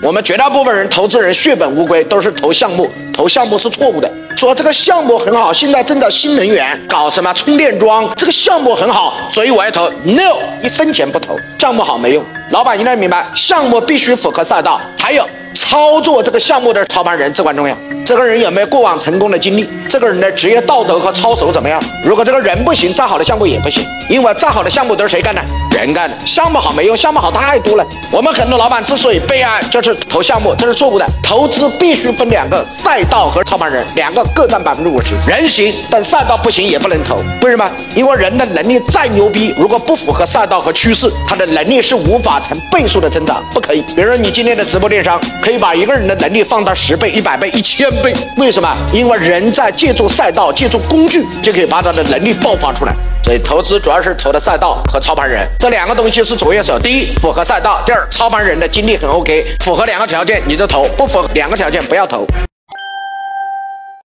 我们绝大部分人投资人血本无归，都是投项目，投项目是错误的。说这个项目很好，现在正在新能源搞什么充电桩，这个项目很好，所以我要投。No，一分钱不投，项目好没用。老板应该明白，项目必须符合赛道，还有操作这个项目的操盘人至关重要。这个人有没有过往成功的经历？这个人的职业道德和操守怎么样？如果这个人不行，再好的项目也不行，因为再好的项目都是谁干的？人干的。项目好没用，项目好太多了。我们很多老板之所以悲哀，就是投项目，这是错误的。投资必须分两个赛道和操盘人，两个各占百分之五十。人行，但赛道不行也不能投。为什么？因为人的能力再牛逼，如果不符合赛道和趋势，他的能力是无法成倍数的增长，不可以。比如说你今天的直播电商，可以把一个人的能力放大十倍、一百倍、一千。倍，为什么？因为人在借助赛道、借助工具，就可以把他的能力爆发出来。所以投资主要是投的赛道和操盘人这两个东西是卓越手。第一，符合赛道；第二，操盘人的精力很 OK，符合两个条件你就投，不符合两个条件不要投。